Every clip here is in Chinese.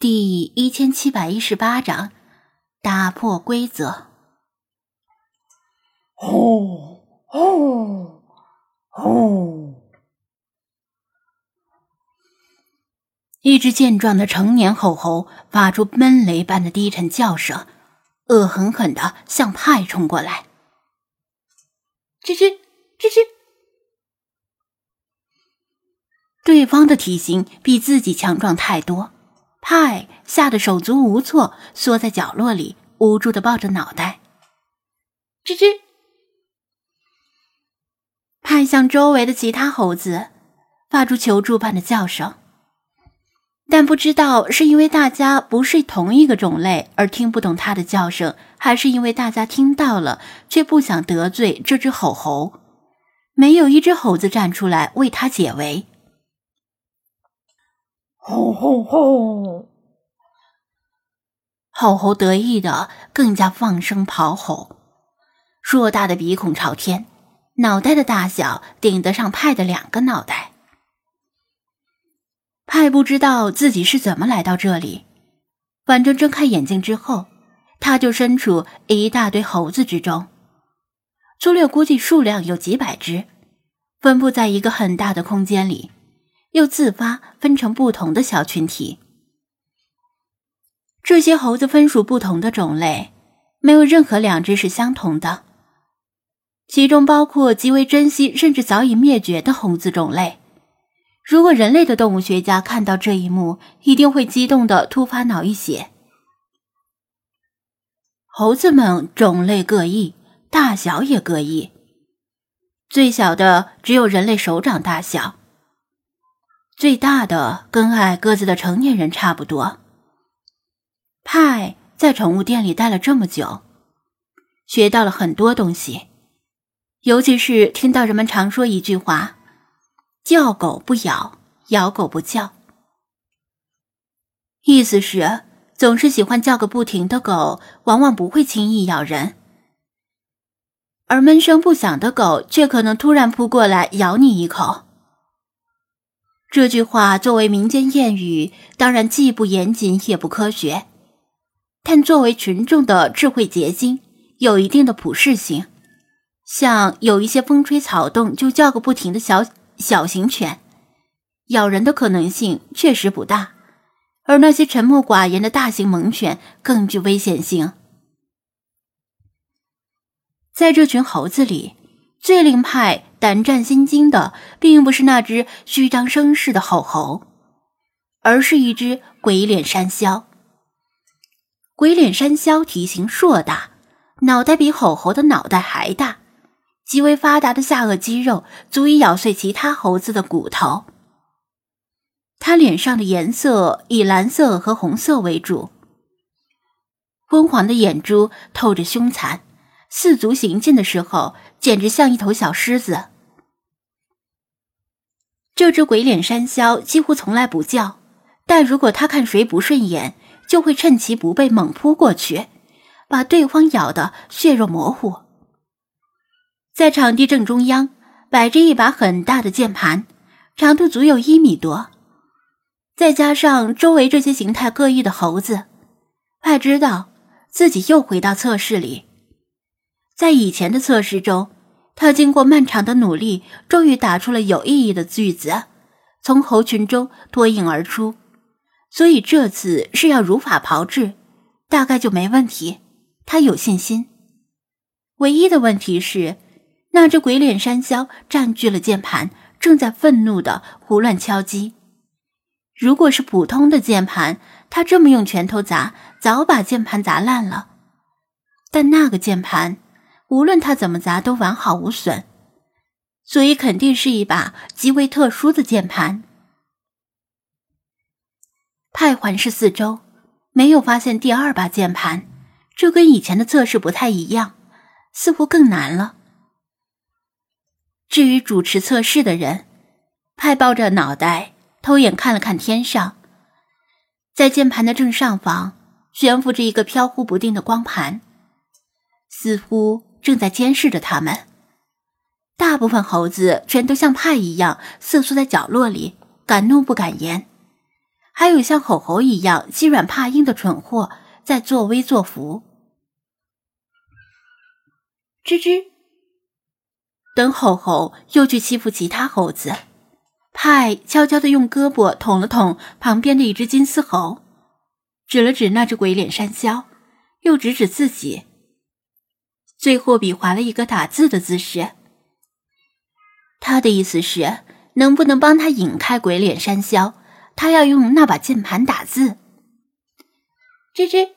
第一千七百一十八章打破规则。呼呼呼！一只健壮的成年吼猴发出闷雷般的低沉叫声，恶狠狠的向派冲过来。吱吱吱吱！对方的体型比自己强壮太多。派吓得手足无措，缩在角落里，无助的抱着脑袋。吱吱，派向周围的其他猴子发出求助般的叫声，但不知道是因为大家不是同一个种类而听不懂他的叫声，还是因为大家听到了却不想得罪这只吼猴，没有一只猴子站出来为他解围。吼吼吼！吼猴得意的更加放声咆吼，硕大的鼻孔朝天，脑袋的大小顶得上派的两个脑袋。派不知道自己是怎么来到这里，反正睁开眼睛之后，他就身处一大堆猴子之中，粗略估计数量有几百只，分布在一个很大的空间里。又自发分成不同的小群体。这些猴子分属不同的种类，没有任何两只是相同的。其中包括极为珍惜甚至早已灭绝的猴子种类。如果人类的动物学家看到这一幕，一定会激动的突发脑溢血。猴子们种类各异，大小也各异，最小的只有人类手掌大小。最大的跟矮个子的成年人差不多。派在宠物店里待了这么久，学到了很多东西，尤其是听到人们常说一句话：“叫狗不咬，咬狗不叫。”意思是，总是喜欢叫个不停的狗，往往不会轻易咬人；而闷声不响的狗，却可能突然扑过来咬你一口。这句话作为民间谚语，当然既不严谨也不科学，但作为群众的智慧结晶，有一定的普适性。像有一些风吹草动就叫个不停的小小型犬，咬人的可能性确实不大；而那些沉默寡言的大型猛犬更具危险性。在这群猴子里，最令派。胆战心惊的，并不是那只虚张声势的吼猴，而是一只鬼脸山魈。鬼脸山魈体型硕大，脑袋比吼猴的脑袋还大，极为发达的下颚肌肉足以咬碎其他猴子的骨头。它脸上的颜色以蓝色和红色为主，昏黄的眼珠透着凶残，四足行进的时候简直像一头小狮子。这只鬼脸山魈几乎从来不叫，但如果它看谁不顺眼，就会趁其不备猛扑过去，把对方咬得血肉模糊。在场地正中央摆着一把很大的键盘，长度足有一米多，再加上周围这些形态各异的猴子，派知道自己又回到测试里。在以前的测试中。他经过漫长的努力，终于打出了有意义的句子，从猴群中脱颖而出。所以这次是要如法炮制，大概就没问题。他有信心。唯一的问题是，那只鬼脸山魈占据了键盘，正在愤怒的胡乱敲击。如果是普通的键盘，他这么用拳头砸，早把键盘砸烂了。但那个键盘。无论他怎么砸都完好无损，所以肯定是一把极为特殊的键盘。派环视四周，没有发现第二把键盘，这跟以前的测试不太一样，似乎更难了。至于主持测试的人，派抱着脑袋，偷眼看了看天上，在键盘的正上方悬浮着一个飘忽不定的光盘，似乎。正在监视着他们，大部分猴子全都像派一样瑟缩在角落里，敢怒不敢言，还有像吼吼一样欺软怕硬的蠢货在作威作福。吱吱，等吼吼又去欺负其他猴子，派悄悄地用胳膊捅了捅旁边的一只金丝猴，指了指那只鬼脸山魈，又指指自己，最后比划了一个打字的姿势。他的意思是，能不能帮他引开鬼脸山魈？他要用那把键盘打字。吱吱，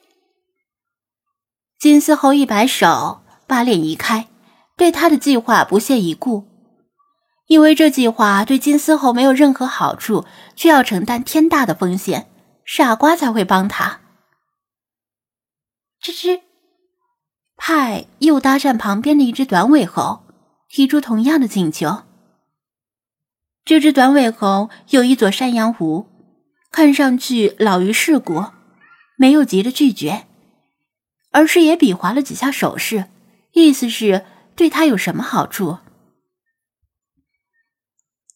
金丝猴一摆手，把脸移开，对他的计划不屑一顾，因为这计划对金丝猴没有任何好处，却要承担天大的风险，傻瓜才会帮他。吱吱，派又搭讪旁边的一只短尾猴，提出同样的请求。这只短尾猴有一撮山羊胡。看上去老于世故，没有急着拒绝，而是也比划了几下手势，意思是对他有什么好处。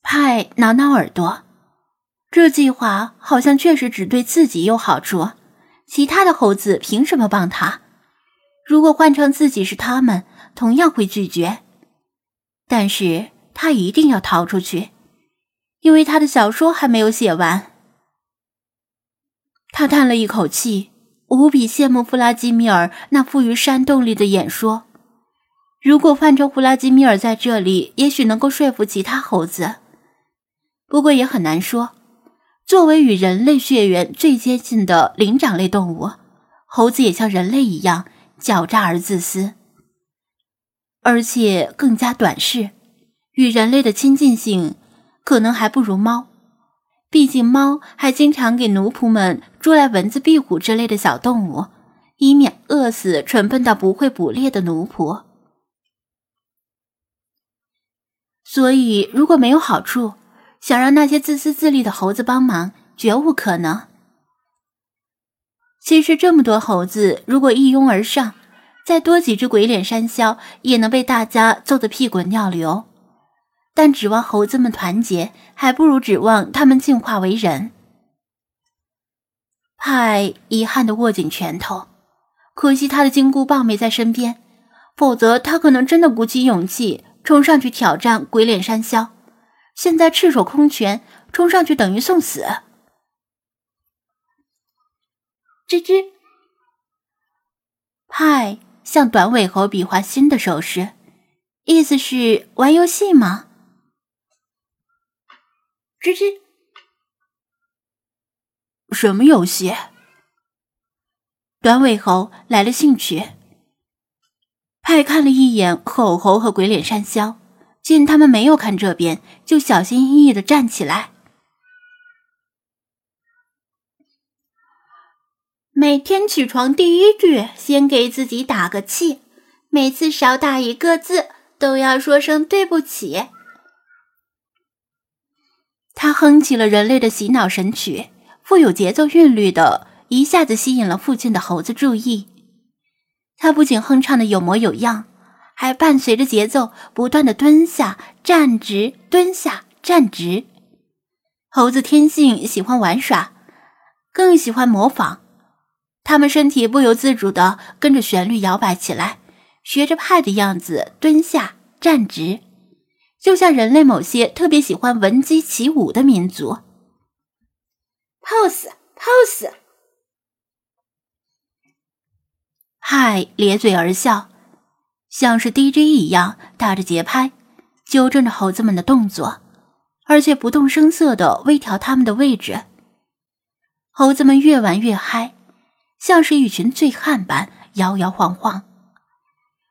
派挠挠耳朵，这计划好像确实只对自己有好处，其他的猴子凭什么帮他？如果换成自己是他们，同样会拒绝。但是他一定要逃出去，因为他的小说还没有写完。他叹了一口气，无比羡慕弗拉基米尔那富于煽动力的演说。如果换成弗拉基米尔在这里，也许能够说服其他猴子。不过也很难说。作为与人类血缘最接近的灵长类动物，猴子也像人类一样狡诈而自私，而且更加短视，与人类的亲近性可能还不如猫。毕竟，猫还经常给奴仆们捉来蚊子、壁虎之类的小动物，以免饿死蠢笨到不会捕猎的奴仆。所以，如果没有好处，想让那些自私自利的猴子帮忙，绝无可能。其实，这么多猴子，如果一拥而上，再多几只鬼脸山魈，也能被大家揍得屁滚尿流。但指望猴子们团结，还不如指望他们进化为人。派遗憾的握紧拳头，可惜他的金箍棒没在身边，否则他可能真的鼓起勇气冲上去挑战鬼脸山魈。现在赤手空拳冲上去，等于送死。吱吱，派向短尾猴比划新的手势，意思是玩游戏吗？吱吱，什么游戏？短尾猴来了兴趣。派看了一眼吼猴和鬼脸山魈，见他们没有看这边，就小心翼翼的站起来。每天起床第一句，先给自己打个气，每次少打一个字，都要说声对不起。他哼起了人类的洗脑神曲，富有节奏韵律的，一下子吸引了附近的猴子注意。他不仅哼唱的有模有样，还伴随着节奏不断的蹲下、站直、蹲下、站直。猴子天性喜欢玩耍，更喜欢模仿，他们身体不由自主的跟着旋律摇摆起来，学着派的样子蹲下、站直。就像人类某些特别喜欢闻鸡起舞的民族，pose pose，嗨，咧嘴而笑，像是 DJ 一样打着节拍，纠正着猴子们的动作，而且不动声色的微调他们的位置。猴子们越玩越嗨，像是一群醉汉般摇摇晃晃。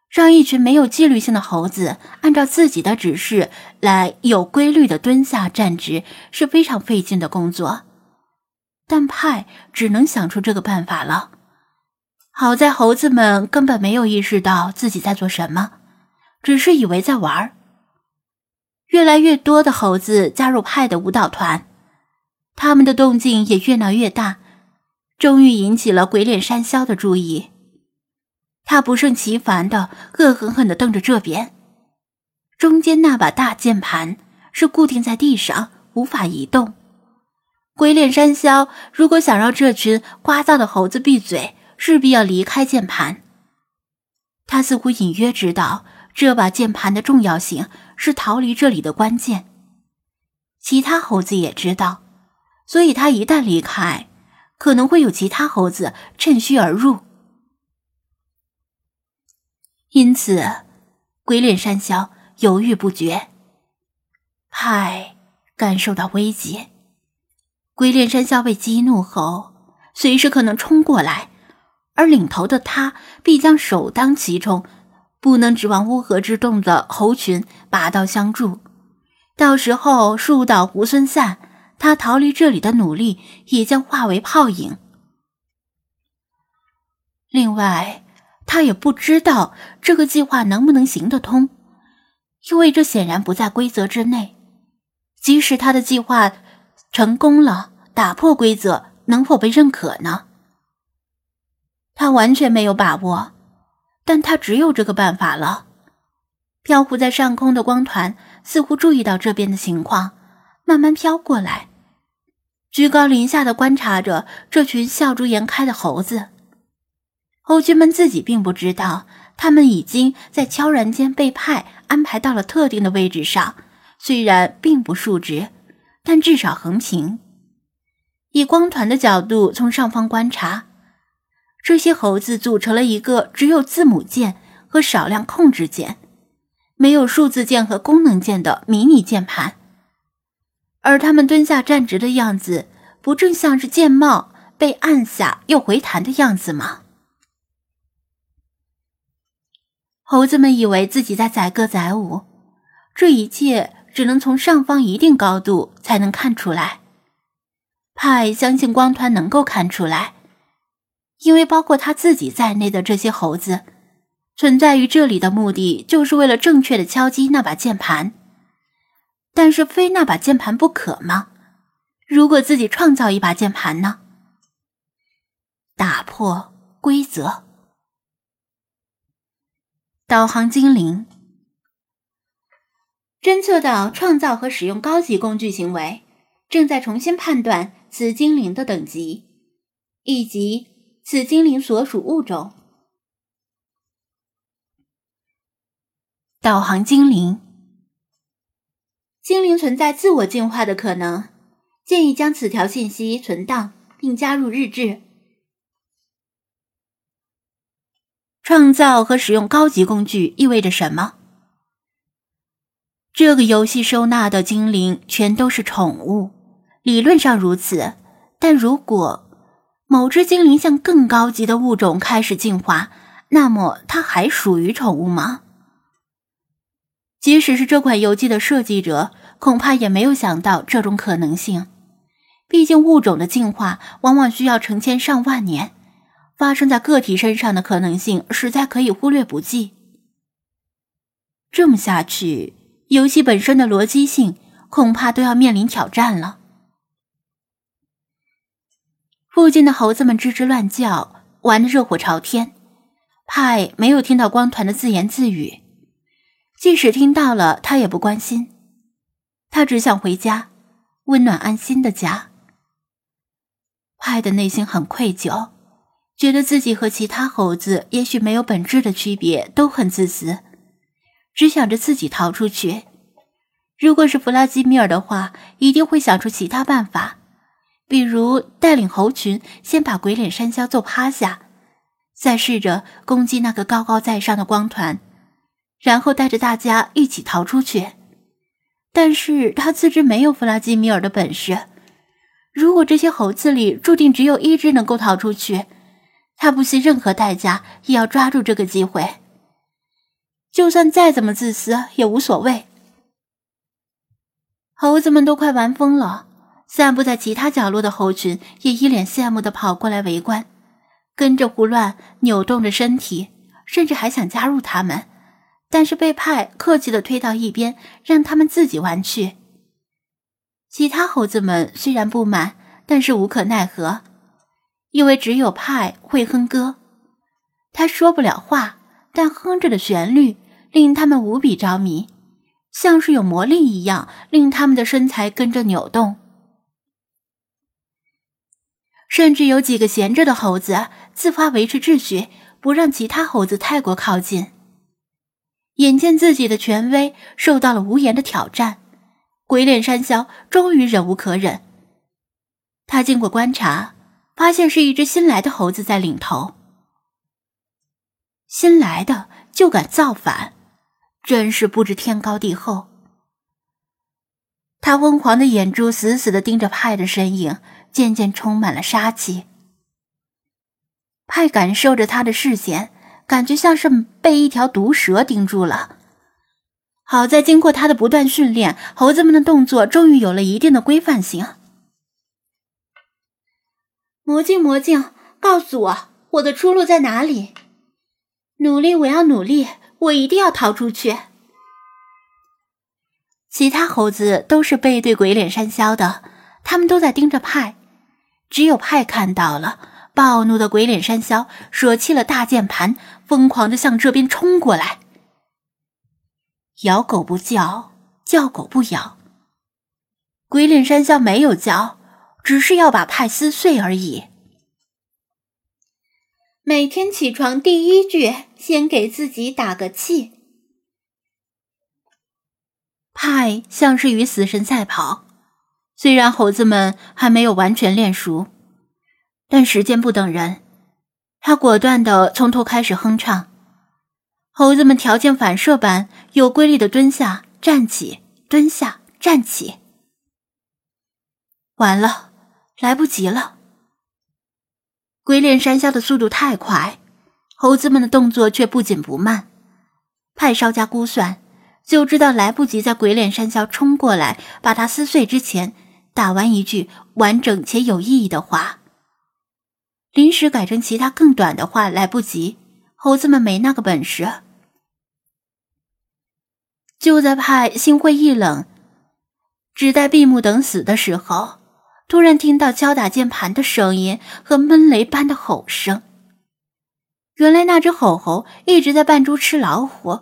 让一群没有纪律性的猴子按照自己的指示来有规律的蹲下站直是非常费劲的工作，但派只能想出这个办法了。好在猴子们根本没有意识到自己在做什么，只是以为在玩越来越多的猴子加入派的舞蹈团，他们的动静也越闹越大，终于引起了鬼脸山魈的注意。他不胜其烦的恶狠狠地瞪着这边，中间那把大键盘是固定在地上，无法移动，鬼脸山魈如果想让这群聒噪的猴子闭嘴，势必要离开键盘。他似乎隐约知道这把键盘的重要性是逃离这里的关键。其他猴子也知道，所以他一旦离开，可能会有其他猴子趁虚而入。因此，鬼脸山魈犹豫不决。派感受到危机，鬼脸山魈被激怒后，随时可能冲过来。而领头的他必将首当其冲，不能指望乌合之众的猴群拔刀相助。到时候树倒猢狲散，他逃离这里的努力也将化为泡影。另外，他也不知道这个计划能不能行得通，因为这显然不在规则之内。即使他的计划成功了，打破规则，能否被认可呢？他完全没有把握，但他只有这个办法了。漂浮在上空的光团似乎注意到这边的情况，慢慢飘过来，居高临下的观察着这群笑逐颜开的猴子。猴群们自己并不知道，他们已经在悄然间被派安排到了特定的位置上，虽然并不竖直，但至少横平。以光团的角度从上方观察。这些猴子组成了一个只有字母键和少量控制键，没有数字键和功能键的迷你键盘。而他们蹲下站直的样子，不正像是键帽被按下又回弹的样子吗？猴子们以为自己在载歌载舞，这一切只能从上方一定高度才能看出来。派相信光团能够看出来。因为包括他自己在内的这些猴子，存在于这里的目的，就是为了正确的敲击那把键盘。但是非那把键盘不可吗？如果自己创造一把键盘呢？打破规则。导航精灵侦测到创造和使用高级工具行为，正在重新判断此精灵的等级，以及。此精灵所属物种，导航精灵。精灵存在自我进化的可能，建议将此条信息存档并加入日志。创造和使用高级工具意味着什么？这个游戏收纳的精灵全都是宠物，理论上如此，但如果。某只精灵向更高级的物种开始进化，那么它还属于宠物吗？即使是这款游戏的设计者，恐怕也没有想到这种可能性。毕竟物种的进化往往需要成千上万年，发生在个体身上的可能性实在可以忽略不计。这么下去，游戏本身的逻辑性恐怕都要面临挑战了。附近的猴子们吱吱乱叫，玩得热火朝天。派没有听到光团的自言自语，即使听到了，他也不关心。他只想回家，温暖安心的家。派的内心很愧疚，觉得自己和其他猴子也许没有本质的区别，都很自私，只想着自己逃出去。如果是弗拉基米尔的话，一定会想出其他办法。比如带领猴群先把鬼脸山魈揍趴下，再试着攻击那个高高在上的光团，然后带着大家一起逃出去。但是他自知没有弗拉基米尔的本事，如果这些猴子里注定只有一只能够逃出去，他不惜任何代价也要抓住这个机会。就算再怎么自私也无所谓。猴子们都快玩疯了。散布在其他角落的猴群也一脸羡慕的跑过来围观，跟着胡乱扭动着身体，甚至还想加入他们，但是被派客气的推到一边，让他们自己玩去。其他猴子们虽然不满，但是无可奈何，因为只有派会哼歌，他说不了话，但哼着的旋律令他们无比着迷，像是有魔力一样，令他们的身材跟着扭动。甚至有几个闲着的猴子自发维持秩序，不让其他猴子太过靠近。眼见自己的权威受到了无言的挑战，鬼脸山魈终于忍无可忍。他经过观察，发现是一只新来的猴子在领头。新来的就敢造反，真是不知天高地厚。他昏黄的眼珠死死的盯着派的身影，渐渐充满了杀气。派感受着他的视线。感觉像是被一条毒蛇盯住了。好在经过他的不断训练，猴子们的动作终于有了一定的规范性。魔镜，魔镜，告诉我我的出路在哪里？努力，我要努力，我一定要逃出去。其他猴子都是背对鬼脸山魈的，他们都在盯着派，只有派看到了。暴怒的鬼脸山魈舍弃了大键盘，疯狂的向这边冲过来。咬狗不叫，叫狗不咬。鬼脸山魈没有叫，只是要把派撕碎而已。每天起床第一句，先给自己打个气。派像是与死神赛跑，虽然猴子们还没有完全练熟。但时间不等人，他果断的从头开始哼唱。猴子们条件反射般有规律的蹲下、站起、蹲下、站起。完了，来不及了。鬼脸山魈的速度太快，猴子们的动作却不紧不慢。派稍加估算，就知道来不及在鬼脸山魈冲过来把它撕碎之前，打完一句完整且有意义的话。临时改成其他更短的话来不及，猴子们没那个本事。就在派心灰意冷，只待闭目等死的时候，突然听到敲打键盘的声音和闷雷般的吼声。原来那只吼猴一直在扮猪吃老虎。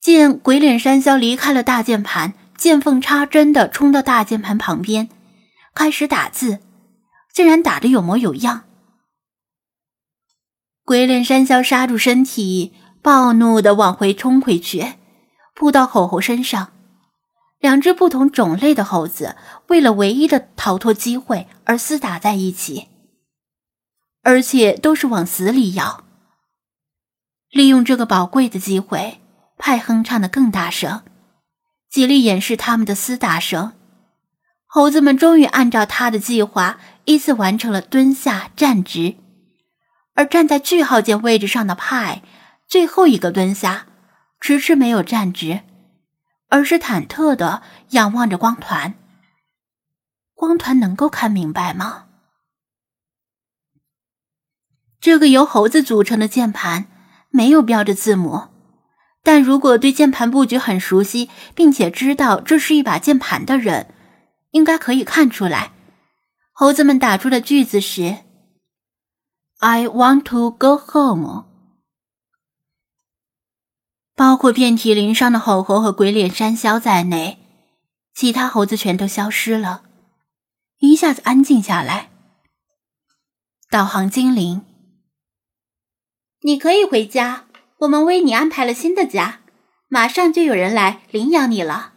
见鬼脸山魈离开了大键盘，见缝插针的冲到大键盘旁边，开始打字。竟然打得有模有样！鬼脸山魈刹住身体，暴怒的往回冲回去，扑到吼猴身上。两只不同种类的猴子为了唯一的逃脱机会而厮打在一起，而且都是往死里咬。利用这个宝贵的机会，派哼唱的更大声，极力掩饰他们的厮打声。猴子们终于按照他的计划。依次完成了蹲下、站直，而站在句号键位置上的派，最后一个蹲下，迟迟没有站直，而是忐忑的仰望着光团。光团能够看明白吗？这个由猴子组成的键盘没有标着字母，但如果对键盘布局很熟悉，并且知道这是一把键盘的人，应该可以看出来。猴子们打出的句子是：“I want to go home。”包括遍体鳞伤的吼猴和鬼脸山魈在内，其他猴子全都消失了，一下子安静下来。导航精灵，你可以回家，我们为你安排了新的家，马上就有人来领养你了。